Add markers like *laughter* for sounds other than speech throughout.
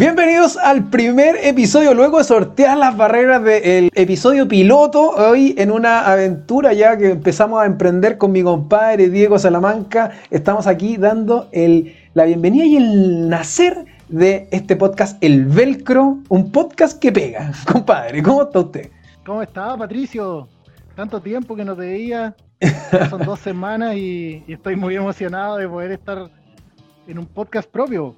Bienvenidos al primer episodio, luego de sortear las barreras del episodio piloto, hoy en una aventura ya que empezamos a emprender con mi compadre Diego Salamanca, estamos aquí dando el, la bienvenida y el nacer de este podcast El Velcro, un podcast que pega. *laughs* Compadre, ¿cómo está usted? ¿Cómo está, Patricio? Tanto tiempo que no te veía, son dos *laughs* semanas y, y estoy muy emocionado de poder estar en un podcast propio.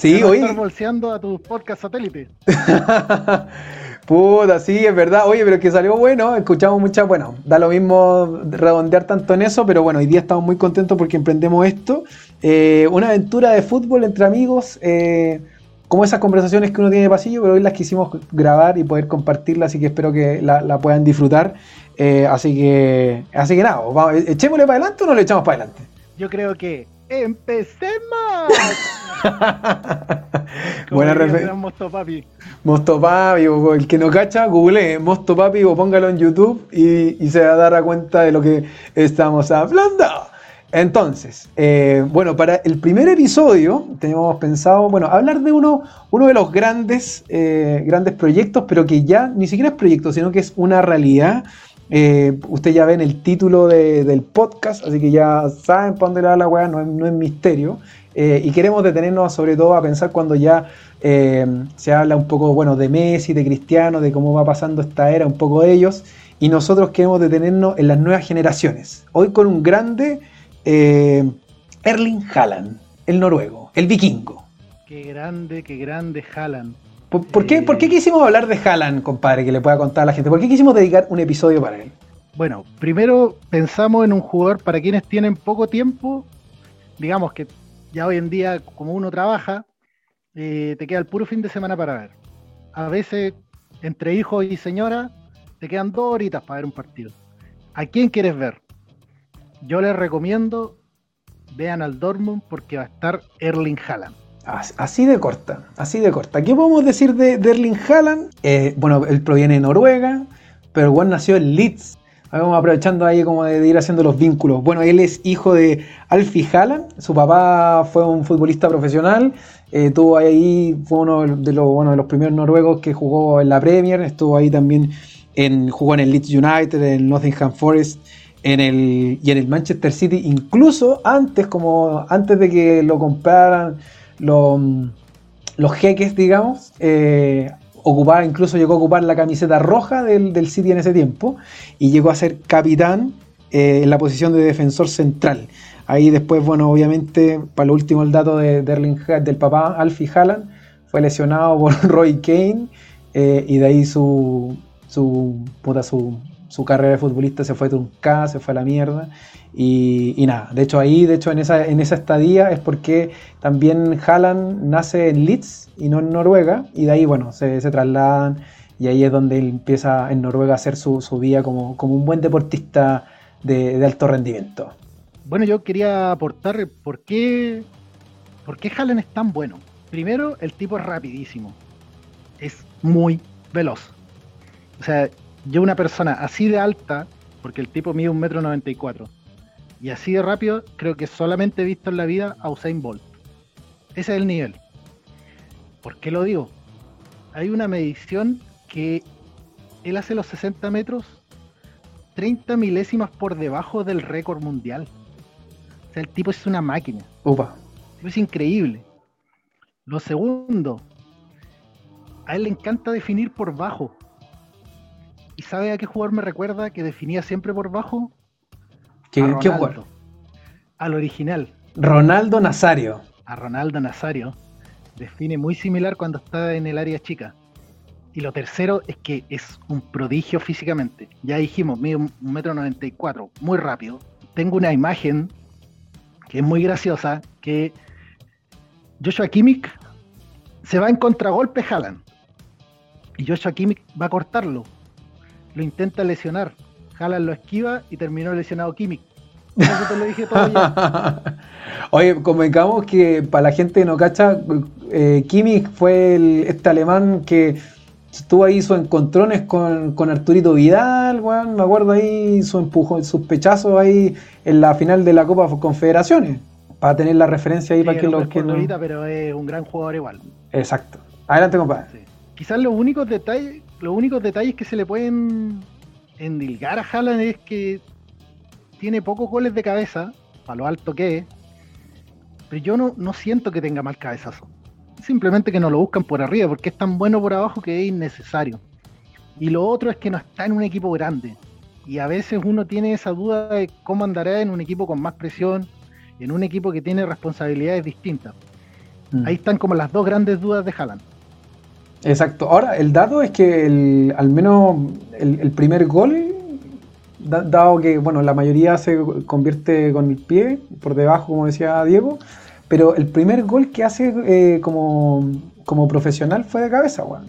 Sí, hoy. Estar bolseando a tus podcast satélites. *laughs* Puta, sí, es verdad. Oye, pero que salió bueno. Escuchamos muchas. Bueno, da lo mismo redondear tanto en eso, pero bueno, hoy día estamos muy contentos porque emprendemos esto. Eh, una aventura de fútbol entre amigos. Eh, como esas conversaciones que uno tiene de pasillo, pero hoy las quisimos grabar y poder compartirlas, así que espero que la, puedan disfrutar. Eh, así que, así que nada, vamos, echémosle para adelante o no le echamos para adelante. Yo creo que ¡Empecemos! *laughs* Buena referencia. Mosto Papi. Mosto Papi, o el que no cacha, google Mosto Papi o póngalo en YouTube y, se va a dar cuenta de lo que estamos hablando. Entonces, eh, bueno, para el primer episodio teníamos pensado, bueno, hablar de uno, uno de los grandes, eh, grandes proyectos, pero que ya ni siquiera es proyecto, sino que es una realidad eh, usted ya ven el título del podcast, así que ya saben para dónde le da la weá, no, es, misterio. Eh, y queremos detenernos sobre todo a pensar cuando ya eh, se habla un poco bueno, de Messi, de Cristiano, de cómo va pasando esta era, un poco de ellos. Y nosotros queremos detenernos en las nuevas generaciones. Hoy con un grande Erling Haaland, el noruego, el vikingo. Qué grande, qué grande Haaland. ¿Por, qué, ¿Por, qué, quisimos hablar de Haaland, compadre, que le pueda contar a la gente? ¿Por qué quisimos dedicar un episodio para él? Bueno, primero pensamos en un jugador para quienes tienen poco tiempo, digamos que ya hoy en día, como uno trabaja, eh, te queda el puro fin de semana para ver. A veces, entre hijos y señora, te quedan dos horitas para ver un partido. ¿A quién quieres ver? Yo les recomiendo, vean al Dortmund porque va a estar Erling Haaland. Así de corta, así de corta. ¿Qué podemos decir de, Erling Haaland? Eh, bueno, él proviene de Noruega, pero bueno, nació en Leeds. Vamos aprovechando ahí como de, ir haciendo los vínculos. Bueno, él es hijo de Alfie Haaland, su papá fue un futbolista profesional, eh, tuvo ahí, fue uno de los, bueno, de los primeros noruegos que jugó en la Premier, estuvo ahí también, en, jugó en el Leeds United, en Nottingham Forest, en el, y en el Manchester City, incluso antes, como antes de que lo compraran los jeques, digamos, eh, ocupaba, incluso llegó a ocupar la camiseta roja del, del City en ese tiempo y llegó a ser capitán eh, en la posición de defensor central. Ahí después, bueno, obviamente, para lo último el dato de, del papá Alfie Haaland, fue lesionado por *laughs* Roy Kane eh, y de ahí su, su, puta, su, su carrera de futbolista se fue truncada, se fue a la mierda. Y, nada, de hecho ahí, de hecho en esa, en esa estadía es porque también Haaland nace en Leeds y no en Noruega, y de ahí, bueno, se, trasladan y ahí es donde él empieza en Noruega a hacer su, su vida como, como un buen deportista de, alto rendimiento. Bueno, yo quería aportar por qué, por qué Haaland es tan bueno. Primero, el tipo es rapidísimo, es muy veloz. O sea, yo una persona así de alta, porque el tipo mide un metro noventa y cuatro, y así de rápido, creo que solamente he visto en la vida a Usain Bolt. Ese es el nivel. ¿Por qué lo digo? Hay una medición que él hace los 60 metros 30 milésimas por debajo del récord mundial. O sea, el tipo es una máquina. Upa. Es increíble. Lo segundo, a él le encanta definir por bajo. ¿Y sabe a qué jugador me recuerda que definía siempre por bajo? ¿Qué, jugador? Al original. Ronaldo Nazario. A Ronaldo Nazario. Define muy similar cuando está en el área chica. Y lo tercero es que es un prodigio físicamente. Ya dijimos, mide un metro noventa y cuatro, muy rápido. Tengo una imagen que es muy graciosa, que Joshua Kimmich se va en contragolpe Haaland. Y Joshua Kimmich va a cortarlo lo intenta lesionar. Haaland lo esquiva y terminó lesionado Kimmich. Eso te lo dije todo ya. *laughs* Oye, convengamos que para la gente que no cacha, eh, Kimmich fue este alemán que estuvo ahí sus encontrones con, con Arturito Vidal, weón, me acuerdo ahí su empujón, sus pechazos ahí en la final de la Copa Confederaciones. para tener la referencia ahí Sí, para que el los que no... pero es un gran jugador igual. Exacto. Adelante, compadre. Sí. Quizás los únicos detalles, los únicos detalles que se le pueden endilgar a Haaland es que tiene pocos goles de cabeza, a lo alto que es, pero yo no, no siento que tenga mal cabezazo. Simplemente que no lo buscan por arriba, porque es tan bueno por abajo que es innecesario. Y lo otro es que no está en un equipo grande. Y a veces uno tiene esa duda de cómo andará en un equipo con más presión, en un equipo que tiene responsabilidades distintas. Mm. Ahí están como las dos grandes dudas de Haaland. Exacto. Ahora, el dato es que el- al menos el, primer gol, da- dado que bueno, la mayoría se convierte con el pie, por debajo, como decía Diego, pero el primer gol que hace eh, como, como profesional fue de cabeza, weón.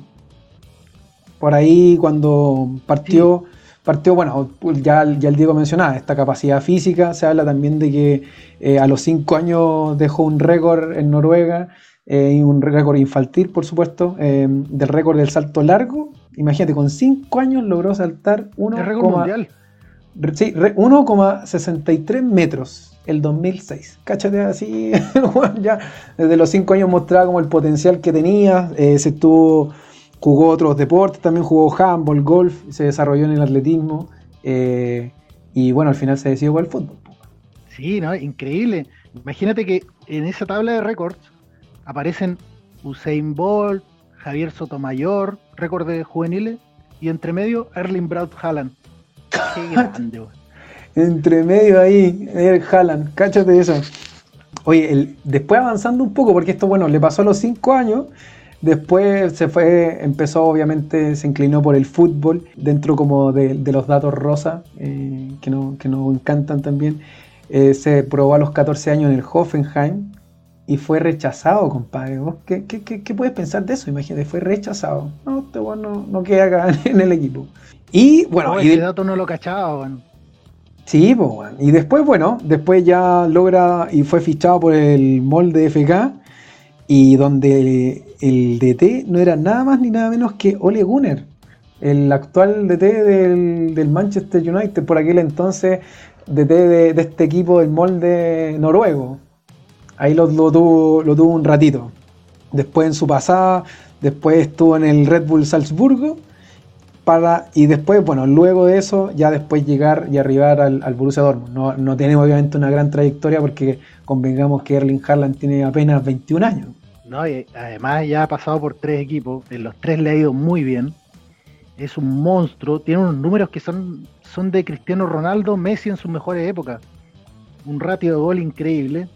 Por ahí cuando partió, partió, bueno, ya, ya el Diego mencionaba, esta capacidad física, se habla también de que eh, a los 5 años dejó un récord en Noruega, eh, un récord infantil, por supuesto, eh, del récord del salto largo. Imagínate, con 5 años logró saltar 1, Es récord mundial. Re- Sí, re- 1,63 metros el 2006. Cáchate así, *laughs* ya desde los 5 años mostraba como el potencial que tenía. eh, se estuvo, jugó otros deportes, también jugó handball, golf, se desarrolló en el atletismo. y bueno, al final se decidió por el fútbol. Sí, ¿no? Increíble. Imagínate que en esa tabla de récords aparecen Usain Bolt, Javier Sotomayor, récord de juveniles, y entre medio Erling Braut Haaland. Qué *laughs* grande. Entre medio ahí, el Haaland, cáchate eso. Oye, el- después avanzando un poco, porque esto, bueno, le pasó a los 5 años, después se fue, empezó obviamente, se inclinó por el fútbol, dentro como de, de los datos rosa, eh, que, no, que nos encantan también. Eh, se probó a los 14 años en el Hoffenheim y fue rechazado, compadre. ¿Vos qué, qué- qué- qué puedes pensar de eso? Imagínate, fue rechazado. No, este weón no, no queda acá *laughs* en el equipo. Y bueno, y de- dato no lo cachaba, weón. Sí, pues, y después, bueno, después ya logra y fue fichado por el molde FK y donde el DT no era nada más ni nada menos que Ole Gunnar, el actual DT del, del Manchester United, por aquel entonces DT de, de este equipo del molde noruego. Ahí lo, tuvo, lo tuvo un ratito. Después en su pasada, después estuvo en el Red Bull Salzburgo para y después, bueno, luego de eso, ya después llegar y arribar al, al Borussia Dortmund. No, no tiene obviamente una gran trayectoria porque convengamos que Erling Haaland tiene apenas 21 años. No, además ya ha pasado por tres equipos, en los tres le ha ido muy bien. Es un monstruo, tiene unos números que son, son de Cristiano Ronaldo, Messi en sus mejores épocas. Un ratio de gol increíble.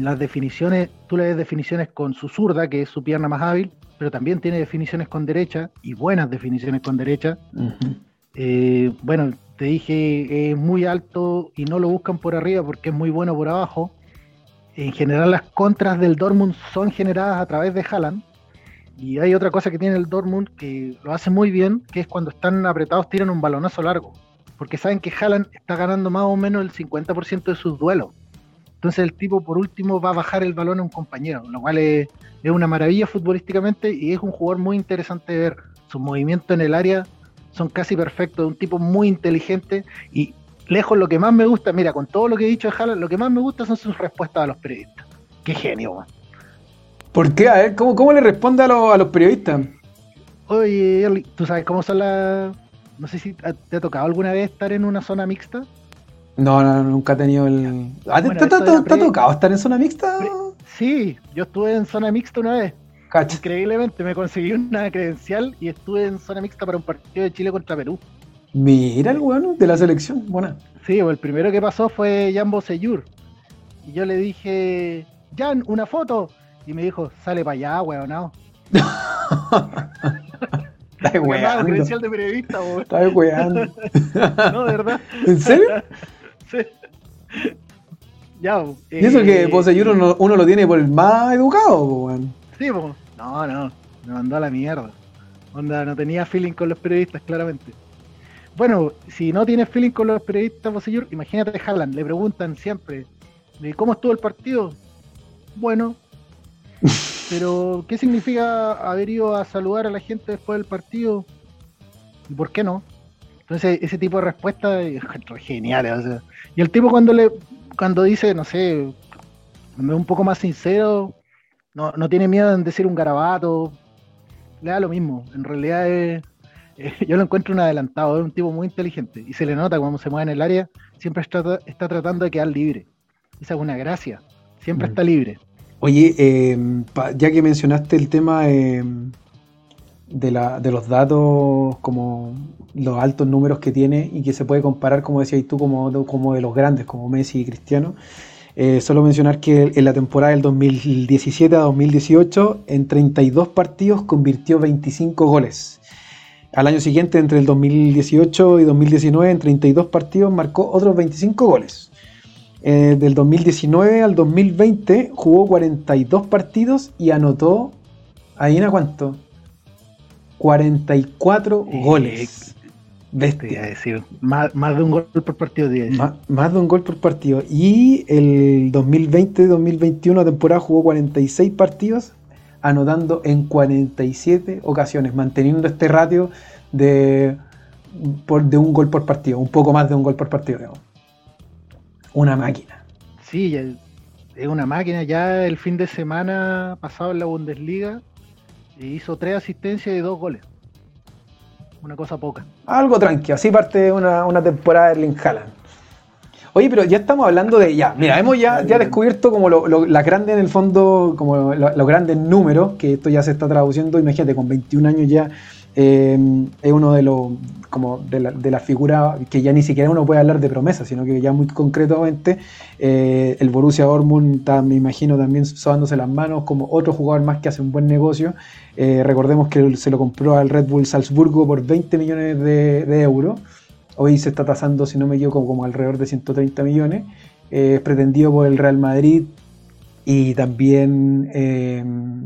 Las definiciones, tú le ves definiciones con su zurda, que es su pierna más hábil, pero también tiene definiciones con derecha y buenas definiciones con derecha. Eh, bueno, te dije, es muy alto y no lo buscan por arriba porque es muy bueno por abajo. En general las contras del Dortmund son generadas a través de Haaland. Y hay otra cosa que tiene el Dortmund que lo hace muy bien, que es cuando están apretados tiran un balonazo largo. Porque saben que Haaland está ganando más o menos el 50% de sus duelos. Entonces el tipo por último va a bajar el balón a un compañero, lo cual es, es una maravilla futbolísticamente y es un jugador muy interesante de ver. Sus movimientos en el área son casi perfectos, un tipo muy inteligente y lejos lo que más me gusta, mira, con todo lo que he dicho de Haaland, lo que más me gusta son sus respuestas a los periodistas. Qué genio, man. ¿Por qué? A ver, ¿cómo, cómo le responde a, los- a los periodistas? Oye, ¿tú sabes cómo son las... No sé si te ha tocado alguna vez estar en una zona mixta? No, no, nunca he tenido el. ¿Ah, te- Bueno, te, esto te- de la te ha pre- tocado estar en zona mixta? Sí, yo estuve en zona mixta una vez. Cacha. Increíblemente, me conseguí una credencial y estuve en zona mixta para un partido de Chile contra Perú. Mira el bueno de la selección. Buena. Sí, pues el primero que pasó fue Jan Bosellur. Y yo le dije, Jan, una foto. Y me dijo, sale para allá, weonado. *laughs* Estás *laughs* weando. credencial de periodista, weón. Estás weando. *laughs* No, de verdad. ¿En serio? *laughs* Ya, Y eso que eh, Poseyur uno, uno lo tiene por el más educado, weón. Sí, po. No, no, me mandó a la mierda. Onda, no tenía feeling con los periodistas, claramente. Bueno, si no tienes feeling con los periodistas, vos, señor, imagínate Haaland, le preguntan siempre, ¿de ¿cómo estuvo el partido? Bueno, *laughs* pero ¿qué significa haber ido a saludar a la gente después del partido? ¿Y por qué no? Entonces, ese tipo de respuestas es genial. O sea. Y el tipo cuando le cuando dice, no sé, Cuando es un poco más sincero, no, no tiene miedo en decir un garabato, le da lo mismo. En realidad es, *laughs* yo lo encuentro un adelantado, es un tipo muy inteligente y se le nota cuando se mueve en el área, siempre está, está tratando de quedar libre. Esa es una gracia, siempre Mm. está libre. Oye, eh, pa- ya que mencionaste el tema eh, de, los datos, como los altos números que tiene y que se puede comparar, como decías tú, como, de- los grandes, como Messi y Cristiano, eh, solo mencionar que en la temporada del 2017 a 2018, en 32 partidos convirtió 25 goles. Al año siguiente, entre el 2018 y 2019, en 32 partidos marcó otros 25 goles. Eh, del 2019 al 2020 jugó 42 partidos y anotó, ¿adivina cuánto? 44 Eh, goles. Bestia. decir, más, más de un gol por partido. Más de un gol por partido. Y el 2020-2021 temporada jugó 46 partidos, anotando en 47 ocasiones, manteniendo este ratio de, por, de un gol por partido, un poco más de un gol por partido. digamos. Una máquina. Sí, es una máquina. Ya el fin de semana pasado en la Bundesliga hizo tres asistencias y dos goles. Una cosa poca. Algo tranqui, así parte una, una temporada de Erling Haaland. Oye, pero ya estamos hablando de. Ya, mira, hemos ya, ya descubierto como lo, lo- las grandes en el fondo, como lo- los grandes números, que esto ya se está traduciendo. Imagínate, con 21 años ya eh, es uno de los. como de la, figuras que ya ni siquiera uno puede hablar de promesa, sino que ya muy concretamente eh, el Borussia Dortmund me imagino, también sobándose las manos como otro jugador más que hace un buen negocio. Eh, recordemos que se lo compró al Red Bull Salzburgo por 20 millones de, euros. Hoy se está tasando, si no me equivoco, como alrededor de 130 millones. Eh, es pretendido por el Real Madrid y también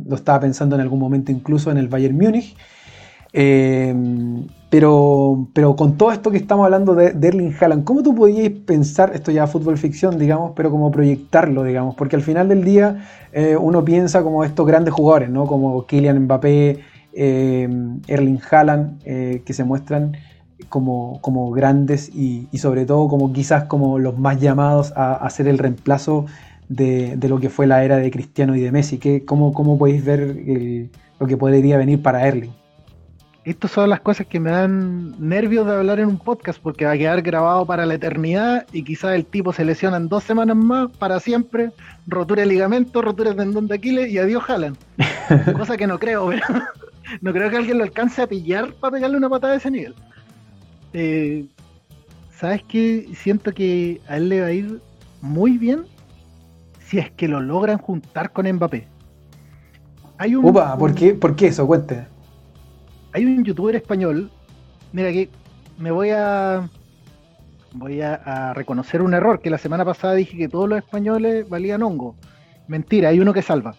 lo estaba pensando en algún momento incluso en el Bayern Múnich. Eh, pero, pero con todo esto que estamos hablando de, Erling Haaland, ¿cómo tú podías pensar, esto ya fútbol ficción, digamos, pero como proyectarlo, digamos? Porque al final del día eh, uno piensa como estos grandes jugadores, ¿no? Como Kylian Mbappé, eh, Erling Haaland, eh, que se muestran como, como grandes y, sobre todo como quizás como los más llamados a, a ser el reemplazo de, lo que fue la era de Cristiano y de Messi. ¿Qué, cómo, ¿Cómo podéis ver lo que podría venir para Erling? Estas son las cosas que me dan nervios de hablar en un podcast porque va a quedar grabado para la eternidad y quizás el tipo se lesiona en dos semanas más para siempre, rotura de ligamento, rotura de tendón de Aquiles y adiós Haaland. *laughs* Cosa que no creo, pero *laughs* no creo que alguien lo alcance a pillar para pegarle una patada de ese nivel. Eh, ¿Sabes qué? Siento que a él le va a ir muy bien si es que lo logran juntar con Mbappé. Hay un, Upa, ¿por qué, ¿por qué eso? Cuente. Hay un youtuber español, mira que me voy a voy a, a reconocer un error, que la semana pasada dije que todos los españoles valían hongo. Mentira, hay uno que salva.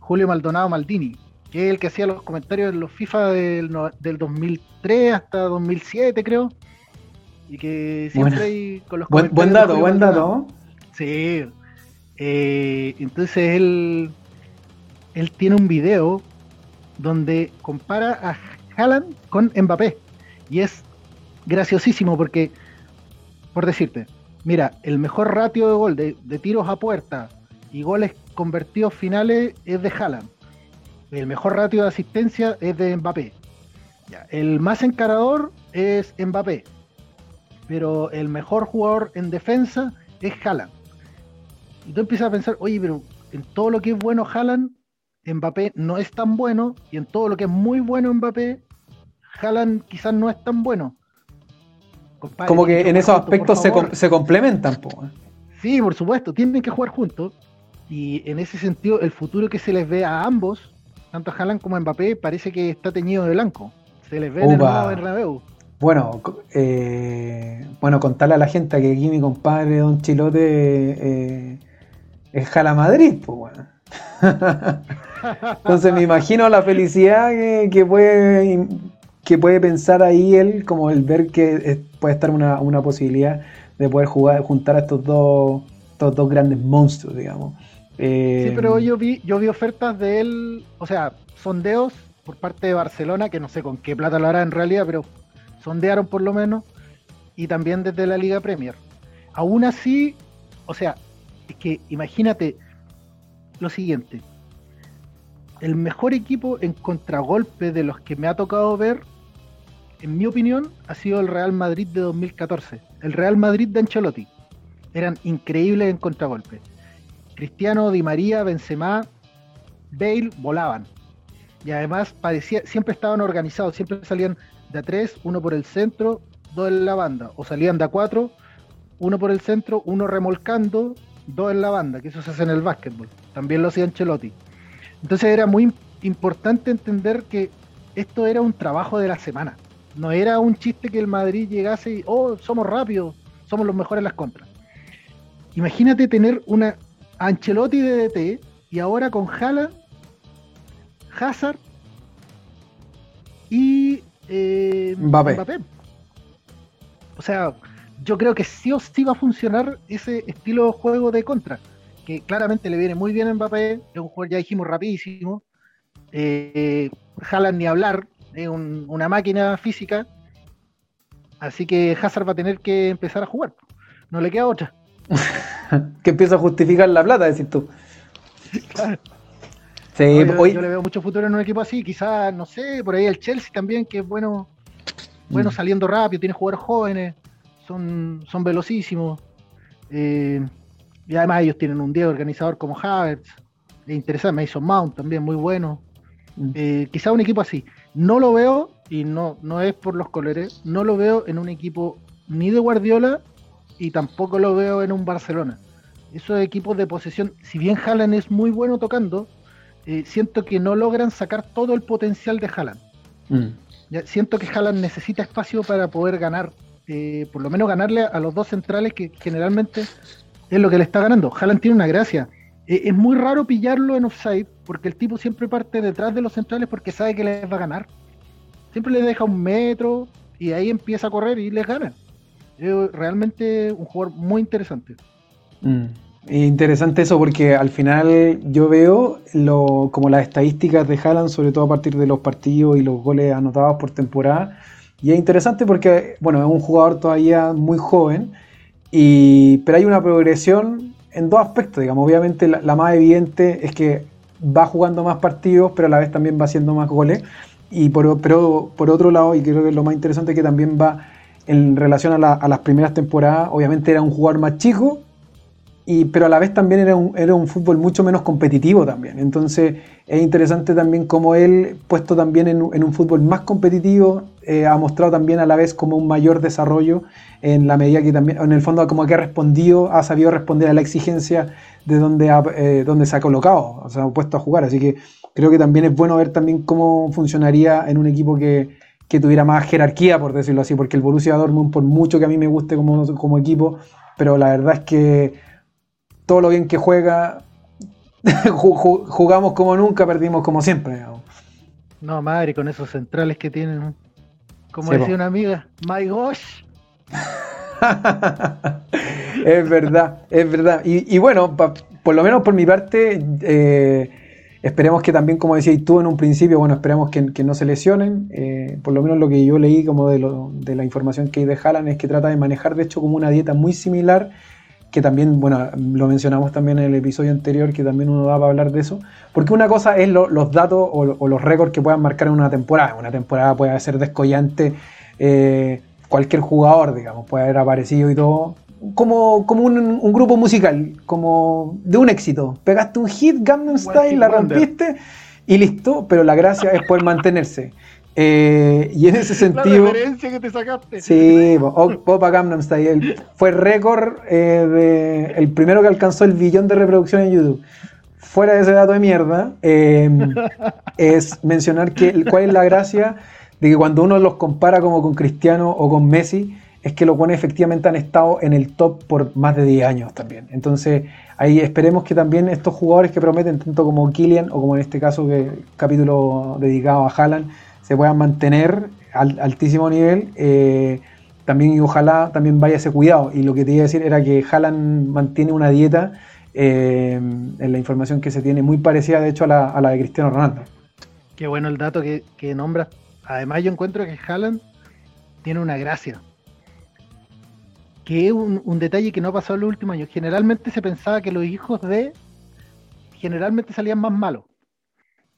Julio Maldonado Maldini, que es el que hacía los comentarios en los FIFA del, del 2003 hasta 2007, creo. Y que siempre hay con los Buen, buen comentarios dato, buen Maldonado. dato. Sí. Eh, entonces él, él tiene un video donde compara a Haaland con Mbappé. Y es graciosísimo porque, por decirte, mira, el mejor ratio de gol de, tiros a puerta y goles convertidos finales es de Haaland. El mejor ratio de asistencia es de Mbappé. El más encarador es Mbappé. Pero el mejor jugador en defensa es Haaland. Y tú empiezas a pensar, oye, pero en todo lo que es bueno Haaland, Mbappé no es tan bueno, y en todo lo que es muy bueno Mbappé, Haaland quizás no es tan bueno. Compadre, Como que en esos juntos, aspectos se, favor. com- se complementan. po. Sí, por supuesto, tienen que jugar juntos. Y en ese sentido, el futuro que se les ve a ambos, tanto a Haaland como a Mbappé, parece que está teñido de blanco. Se les ve en el nuevo Bernabéu. Bueno, eh, bueno, contarle a la gente que aquí mi compadre Don Chilote eh, es Jala Madrid, pues *laughs* bueno. Entonces me imagino la felicidad que, que puede que puede pensar ahí él, como el ver que eh, puede estar una, una posibilidad de poder jugar, juntar a estos dos, estos dos grandes monstruos, digamos. Eh, Sí, pero yo vi, yo vi ofertas de él, o sea, sondeos por parte de Barcelona, que no sé con qué plata lo hará en realidad, pero sondearon por lo menos, y también desde la Liga Premier. Aún así, o sea, es que imagínate, lo siguiente. El mejor equipo en contragolpe de los que me ha tocado ver, en mi opinión, ha sido el Real Madrid de 2014. El Real Madrid de Ancelotti. Eran increíbles en contragolpe. Cristiano, Di María, Benzema, Bale volaban. Y además parecía, siempre estaban organizados, siempre salían de a tres, uno por el centro, dos en la banda. O salían de a cuatro, uno por el centro, uno remolcando, dos en la banda, que eso se hace en el básquetbol. También lo hacía Ancelotti. Entonces era muy importante entender que esto era un trabajo de la semana. No era un chiste que el Madrid llegase y, oh, somos rápidos, somos los mejores en las contras. Imagínate tener una Ancelotti de DT y ahora con Jala, Hazard y eh, Mbappé. O sea, yo creo que sí o sí va a funcionar ese estilo de juego de contra, que claramente le viene muy bien a Mbappé, es un jugador ya dijimos rapidísimo, eh, ni hablar, es una máquina física, así que Hazard va a tener que empezar a jugar, no le queda otra. *laughs* que empieza a justificar la plata, decís tú. Claro. Sí, yo, le veo mucho futuro en un equipo así, quizás, no sé, por ahí el Chelsea también, que es bueno, bueno mm. saliendo rápido, tiene jugadores jóvenes, son, son velocísimos. Eh, y además ellos tienen un día organizador como Havertz, es interesante, Mason Mount también muy bueno. Mm. Eh, quizás un equipo así. No lo veo, y no, no es por los colores, no lo veo en un equipo ni de Guardiola y tampoco lo veo en un Barcelona. Esos equipos de posesión, si bien Haaland es muy bueno tocando, eh, siento que no logran sacar todo el potencial de Haaland. Mm. siento que Haaland necesita espacio para poder ganar, eh, por lo menos ganarle a los dos centrales que generalmente es lo que le está ganando. Haaland tiene una gracia. Eh, es muy raro pillarlo en offside porque el tipo siempre parte detrás de los centrales porque sabe que les va a ganar. Siempre le deja un metro y ahí empieza a correr y les gana. Es realmente un jugador muy interesante. Mm. Interesante eso porque al final yo veo lo, como las estadísticas de Haaland, sobre todo a partir de los partidos y los goles anotados por temporada. Y es interesante porque, bueno, es un jugador todavía muy joven, y, pero hay una progresión en dos aspectos, digamos. Obviamente la, más evidente es que va jugando más partidos, pero a la vez también va haciendo más goles. Y por, pero por otro lado, y creo que lo más interesante es que también va en relación a, a las primeras temporadas, obviamente era un jugador más chico, y, pero a la vez también era un, era un fútbol mucho menos competitivo también. Entonces es interesante también cómo él, puesto también en, un fútbol más competitivo, eh, ha mostrado también a la vez como un mayor desarrollo en la medida que también, en el fondo como que ha respondido, ha sabido responder a la exigencia de donde, eh, donde se ha colocado, o sea, ha puesto a jugar. Así que creo que también es bueno ver también cómo funcionaría en un equipo que, que tuviera más jerarquía, por decirlo así, porque el Borussia Dortmund, por mucho que a mí me guste como, como equipo, pero la verdad es que todo lo bien que juega, *laughs* jugamos como nunca, perdimos como siempre. No, madre, con esos centrales que tienen. Como decía una amiga, my gosh. *laughs* es verdad, es verdad. Y, bueno, por lo menos por mi parte, eh, esperemos que también, como decías tú en un principio, bueno, esperemos que, no se lesionen. Eh, por lo menos lo que yo leí como de, de la información que hay de Haaland es que trata de manejar, de hecho, como una dieta muy similar que también, bueno, lo mencionamos también en el episodio anterior, que también uno da para hablar de eso, porque una cosa es los datos o, los récords que puedan marcar en una temporada. Una temporada puede ser descollante, eh, cualquier jugador, digamos, puede haber aparecido y todo, como, como un, grupo musical, como de un éxito. Pegaste un hit, Gangnam Style, la rompiste y listo, pero la gracia es poder mantenerse. Eh, y en ese sentido. La referencia que te sacaste. Sí, Opa Gangnam Style. Fue récord eh, de, el primero que alcanzó el billón de reproducción en YouTube. Fuera de ese dato de mierda, em, *laughs* es mencionar que cuál es la gracia de que cuando uno los compara como con Cristiano o con Messi, es que los buenos efectivamente han estado en el top por más de 10 años también. Entonces, ahí esperemos que también estos jugadores que prometen, tanto como Kylian o como en este caso, que capítulo dedicado a Haaland, se puedan mantener al altísimo nivel. Eh, también y ojalá también vaya ese cuidado. Y lo que te iba a decir era que Haaland mantiene una dieta, eh, en la información que se tiene, muy parecida de hecho a la, de Cristiano Ronaldo. Qué bueno el dato que, nombras. Además yo encuentro que Haaland tiene una gracia. Que es un, detalle que no ha pasado en los últimos años. Generalmente se pensaba que los hijos de generalmente salían más malos.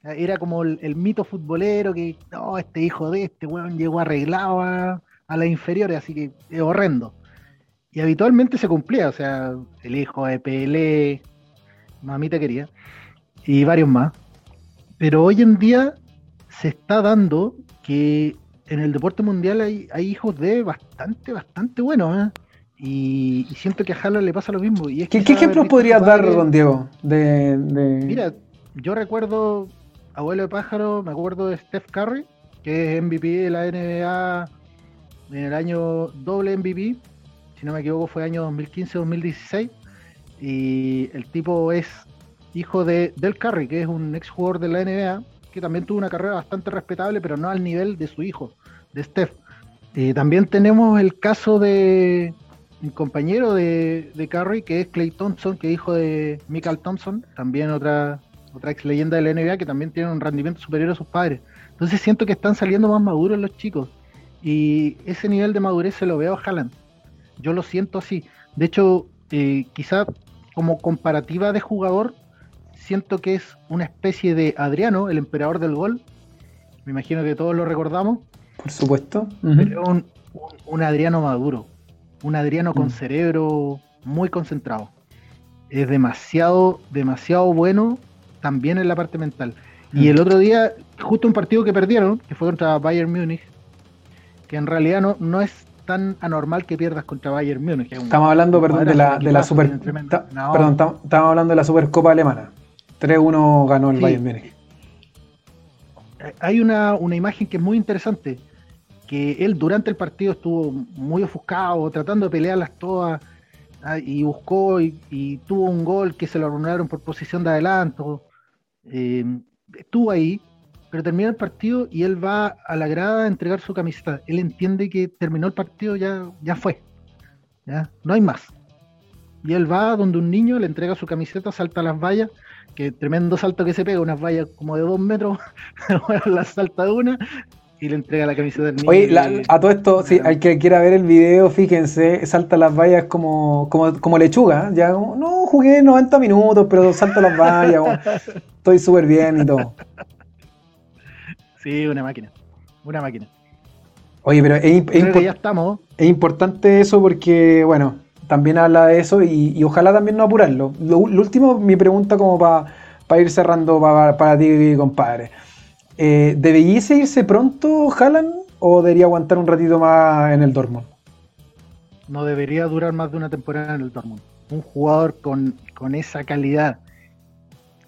Era como el, mito futbolero que, no, este hijo de este, weón, llegó arreglado a, a las inferiores, así que es horrendo. Y habitualmente se cumplía, o sea, el hijo de Pelé, mamita quería, y varios más. Pero hoy en día se está dando que en el deporte mundial hay, hijos de bastante, bastante buenos, ¿eh? Y, siento que a Haaland le pasa lo mismo. Y ¿Qué, ejemplos podrías dar, don Diego? De, Mira, yo recuerdo, abuelo de pájaro, me acuerdo de Steph Curry, que es MVP de la NBA en el año doble MVP, si no me equivoco fue año 2015-2016, y el tipo es hijo de Del Curry, que es un ex jugador de la NBA, que también tuvo una carrera bastante respetable, pero no al nivel de su hijo, de Steph. Eh, también tenemos el caso de un compañero de, de, Curry, que es Clay Thompson, que es hijo de Michael Thompson, también otra, otra ex leyenda de la NBA, que también tiene un rendimiento superior a sus padres. Entonces siento que están saliendo más maduros los chicos. Y ese nivel de madurez se lo veo a Haaland. Yo lo siento así. De hecho, eh, quizá como comparativa de jugador, siento que es una especie de Adriano, el emperador del gol. Me imagino que todos lo recordamos. Por supuesto. un, Adriano maduro. Un Adriano con mm. cerebro muy concentrado. Es demasiado, demasiado bueno también en la parte mental. Y mm. el otro día, justo un partido que perdieron, que fue contra Bayern Múnich, que en realidad no, no es tan anormal que pierdas contra Bayern Múnich. Estamos hablando, perdón, de la, de la Super... Perdón, estamos hablando de la Supercopa Alemana. 3-1 ganó el Bayern Múnich. Hay una, imagen que es muy interesante, que él durante el partido estuvo muy ofuscado, tratando de pelearlas todas, ah, y buscó y, tuvo un gol que se lo arruinaron por posición de adelanto. Eh, estuvo ahí, pero termina el partido y él va a la grada a entregar su camiseta. Él entiende que terminó el partido, ya, ya fue. ¿ya? No hay más. Y él va donde un niño le entrega su camiseta, salta a las vallas que tremendo salto que se pega, unas vallas como de dos metros, *laughs* la salta de una y le entrega la camiseta del niño. Oye, a todo esto, si al que quiera ver el video, fíjense, salta las vallas como, como, lechuga, ya no jugué 90 minutos, pero salto las vallas, estoy súper bien y todo. Sí, una máquina, una máquina. Oye, pero es, ya estamos. es importante eso porque, bueno, también habla de eso y, ojalá también no apurarlo. Lo, último, mi pregunta como para ir cerrando para ti, compadre. Eh, ¿Debería irse pronto Haaland o debería aguantar un ratito más en el Dortmund? No debería durar más de una temporada en el Dortmund. Un jugador con, con esa calidad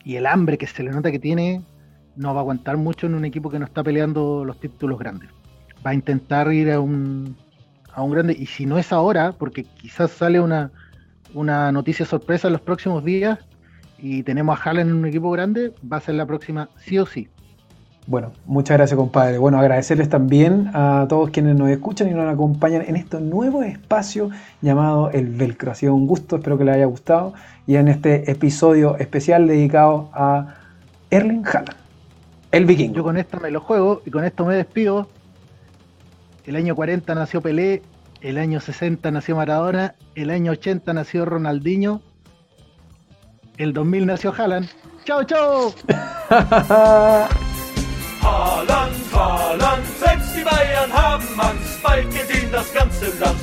y el hambre que se le nota que tiene no va a aguantar mucho en un equipo que no está peleando los títulos grandes. Va a intentar ir a un, a un grande, y si no es ahora, porque quizás sale una, una noticia sorpresa en los próximos días y tenemos a Haaland en un equipo grande, va a ser la próxima sí o sí. Bueno, muchas gracias compadre. Bueno, agradecerles también a todos quienes nos escuchan y nos acompañan en este nuevo espacio llamado El Velcro. Ha sido un gusto, espero que les haya gustado. Y en este episodio especial dedicado a Erling Haaland, el vikingo. Yo con esto me lo juego y con esto me despido. El año 40 nació Pelé, el año 60 nació Maradona, el año 80 nació Ronaldinho, el 2000 nació Haaland. ¡Chao, chao! *laughs* Haaland, Haaland, selbst die Bayern haben Angst, bald gesehen das ganze Land.